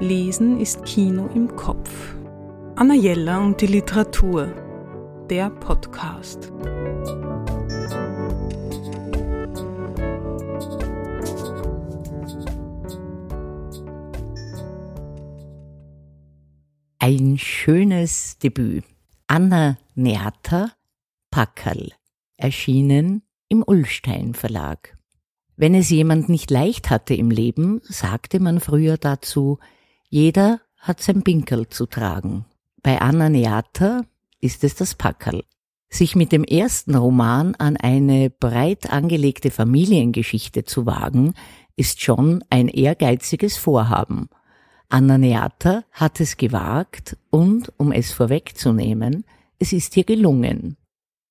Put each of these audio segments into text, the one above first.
Lesen ist Kino im Kopf. Anna Jella und die Literatur. Der Podcast. Ein schönes Debüt. Anna Neater, Packerl, erschienen im Ullstein Verlag. Wenn es jemand nicht leicht hatte im Leben, sagte man früher dazu, jeder hat sein Pinkel zu tragen. Bei Anna Neater ist es das Packerl. Sich mit dem ersten Roman an eine breit angelegte Familiengeschichte zu wagen, ist schon ein ehrgeiziges Vorhaben – Anna Neata hat es gewagt und, um es vorwegzunehmen, es ist ihr gelungen.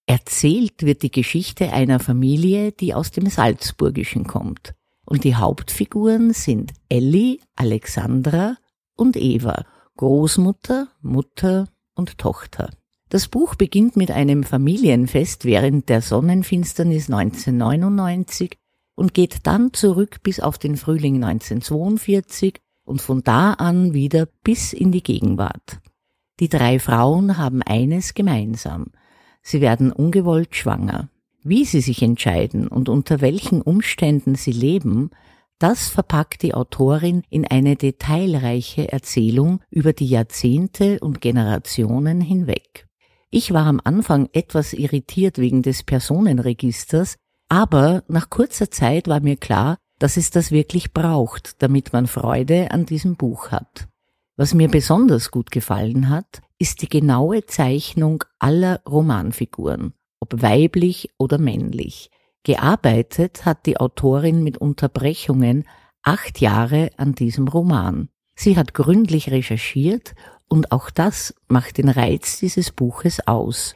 Erzählt wird die Geschichte einer Familie, die aus dem Salzburgischen kommt. Und die Hauptfiguren sind Elli, Alexandra und Eva, Großmutter, Mutter und Tochter. Das Buch beginnt mit einem Familienfest während der Sonnenfinsternis 1999 und geht dann zurück bis auf den Frühling 1942 und von da an wieder bis in die Gegenwart. Die drei Frauen haben eines gemeinsam. Sie werden ungewollt schwanger. Wie sie sich entscheiden und unter welchen Umständen sie leben, das verpackt die Autorin in eine detailreiche Erzählung über die Jahrzehnte und Generationen hinweg. Ich war am Anfang etwas irritiert wegen des Personenregisters, aber nach kurzer Zeit war mir klar, dass es das wirklich braucht, damit man Freude an diesem Buch hat. Was mir besonders gut gefallen hat, ist die genaue Zeichnung aller Romanfiguren, ob weiblich oder männlich. Gearbeitet hat die Autorin mit Unterbrechungen acht Jahre an diesem Roman. Sie hat gründlich recherchiert und auch das macht den Reiz dieses Buches aus.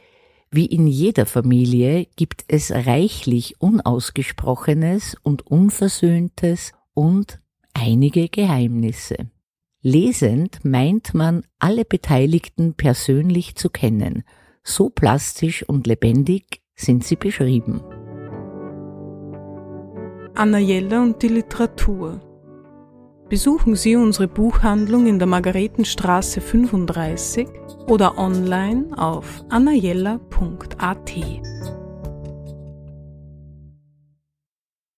Wie in jeder Familie gibt es reichlich Unausgesprochenes und Unversöhntes und einige Geheimnisse. Lesend meint man, alle Beteiligten persönlich zu kennen. So plastisch und lebendig sind sie beschrieben. Anna Jelle und die Literatur Besuchen Sie unsere Buchhandlung in der Margaretenstraße 35 oder online auf annajella.at.